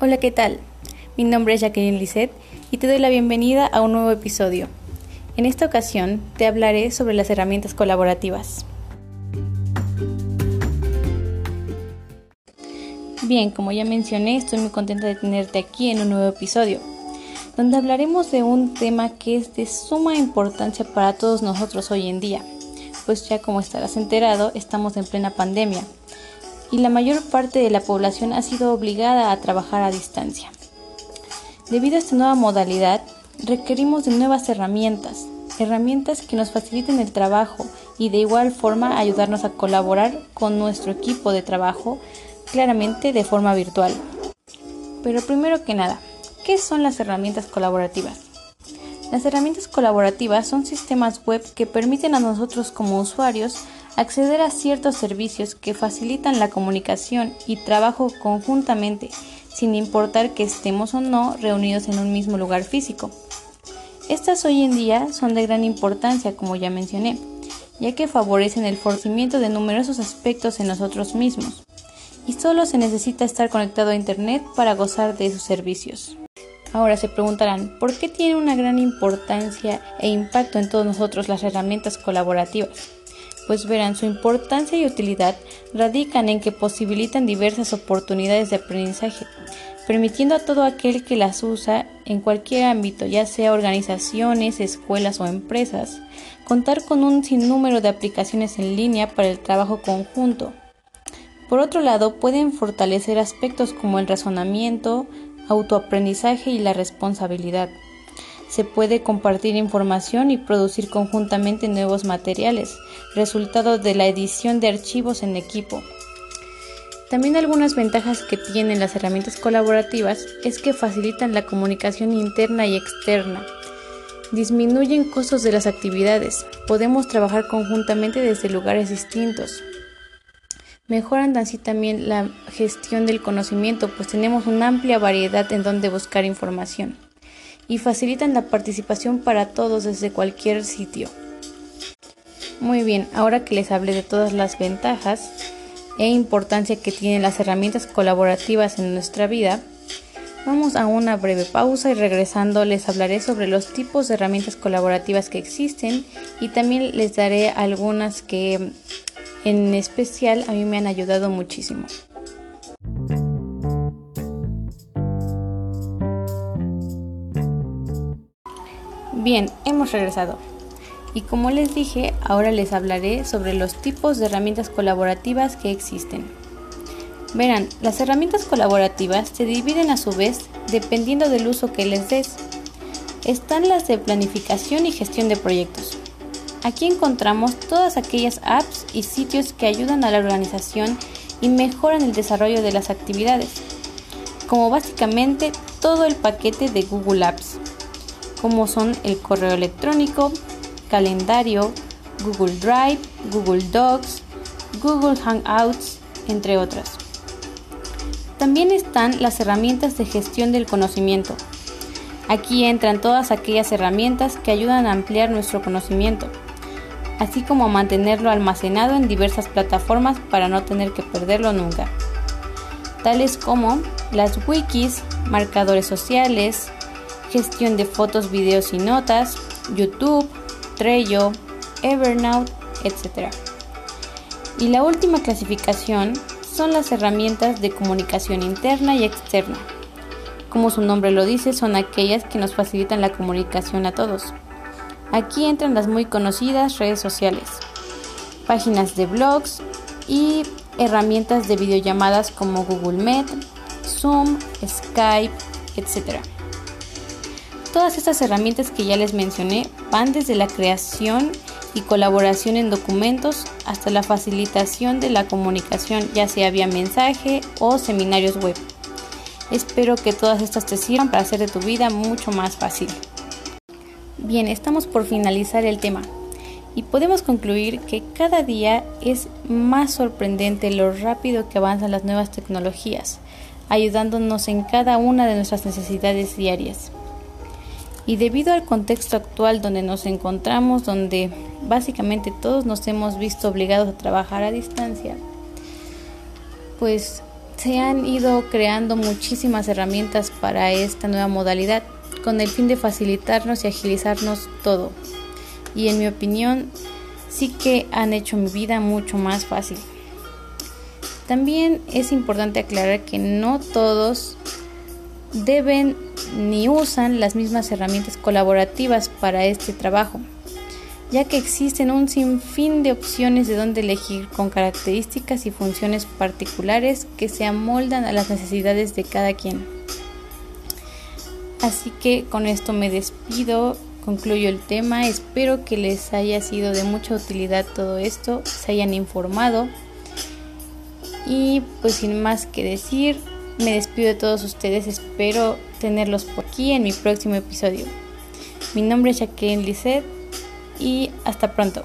Hola, ¿qué tal? Mi nombre es Jacqueline Lisset y te doy la bienvenida a un nuevo episodio. En esta ocasión te hablaré sobre las herramientas colaborativas. Bien, como ya mencioné, estoy muy contenta de tenerte aquí en un nuevo episodio, donde hablaremos de un tema que es de suma importancia para todos nosotros hoy en día, pues ya como estarás enterado, estamos en plena pandemia y la mayor parte de la población ha sido obligada a trabajar a distancia. Debido a esta nueva modalidad, requerimos de nuevas herramientas, herramientas que nos faciliten el trabajo y de igual forma ayudarnos a colaborar con nuestro equipo de trabajo, claramente de forma virtual. Pero primero que nada, ¿qué son las herramientas colaborativas? Las herramientas colaborativas son sistemas web que permiten a nosotros como usuarios acceder a ciertos servicios que facilitan la comunicación y trabajo conjuntamente, sin importar que estemos o no reunidos en un mismo lugar físico. Estas hoy en día son de gran importancia, como ya mencioné, ya que favorecen el fortalecimiento de numerosos aspectos en nosotros mismos, y solo se necesita estar conectado a Internet para gozar de sus servicios. Ahora se preguntarán, ¿por qué tiene una gran importancia e impacto en todos nosotros las herramientas colaborativas? Pues verán su importancia y utilidad radican en que posibilitan diversas oportunidades de aprendizaje, permitiendo a todo aquel que las usa en cualquier ámbito, ya sea organizaciones, escuelas o empresas, contar con un sinnúmero de aplicaciones en línea para el trabajo conjunto. Por otro lado, pueden fortalecer aspectos como el razonamiento, autoaprendizaje y la responsabilidad se puede compartir información y producir conjuntamente nuevos materiales, resultado de la edición de archivos en equipo. También algunas ventajas que tienen las herramientas colaborativas es que facilitan la comunicación interna y externa, disminuyen costos de las actividades, podemos trabajar conjuntamente desde lugares distintos, mejoran así también la gestión del conocimiento, pues tenemos una amplia variedad en donde buscar información y facilitan la participación para todos desde cualquier sitio. Muy bien, ahora que les hablé de todas las ventajas e importancia que tienen las herramientas colaborativas en nuestra vida, vamos a una breve pausa y regresando les hablaré sobre los tipos de herramientas colaborativas que existen y también les daré algunas que en especial a mí me han ayudado muchísimo. Bien, hemos regresado. Y como les dije, ahora les hablaré sobre los tipos de herramientas colaborativas que existen. Verán, las herramientas colaborativas se dividen a su vez dependiendo del uso que les des. Están las de planificación y gestión de proyectos. Aquí encontramos todas aquellas apps y sitios que ayudan a la organización y mejoran el desarrollo de las actividades, como básicamente todo el paquete de Google Apps como son el correo electrónico, calendario, Google Drive, Google Docs, Google Hangouts, entre otras. También están las herramientas de gestión del conocimiento. Aquí entran todas aquellas herramientas que ayudan a ampliar nuestro conocimiento, así como mantenerlo almacenado en diversas plataformas para no tener que perderlo nunca, tales como las wikis, marcadores sociales, gestión de fotos, videos y notas, YouTube, Trello, Evernote, etc. Y la última clasificación son las herramientas de comunicación interna y externa. Como su nombre lo dice, son aquellas que nos facilitan la comunicación a todos. Aquí entran las muy conocidas redes sociales, páginas de blogs y herramientas de videollamadas como Google Meet, Zoom, Skype, etc. Todas estas herramientas que ya les mencioné van desde la creación y colaboración en documentos hasta la facilitación de la comunicación, ya sea vía mensaje o seminarios web. Espero que todas estas te sirvan para hacer de tu vida mucho más fácil. Bien, estamos por finalizar el tema y podemos concluir que cada día es más sorprendente lo rápido que avanzan las nuevas tecnologías, ayudándonos en cada una de nuestras necesidades diarias. Y debido al contexto actual donde nos encontramos, donde básicamente todos nos hemos visto obligados a trabajar a distancia, pues se han ido creando muchísimas herramientas para esta nueva modalidad con el fin de facilitarnos y agilizarnos todo. Y en mi opinión, sí que han hecho mi vida mucho más fácil. También es importante aclarar que no todos deben ni usan las mismas herramientas colaborativas para este trabajo, ya que existen un sinfín de opciones de dónde elegir con características y funciones particulares que se amoldan a las necesidades de cada quien. Así que con esto me despido, concluyo el tema, espero que les haya sido de mucha utilidad todo esto, se hayan informado y pues sin más que decir, me despido de todos ustedes, espero tenerlos por aquí en mi próximo episodio. Mi nombre es Jacqueline Lisset y hasta pronto.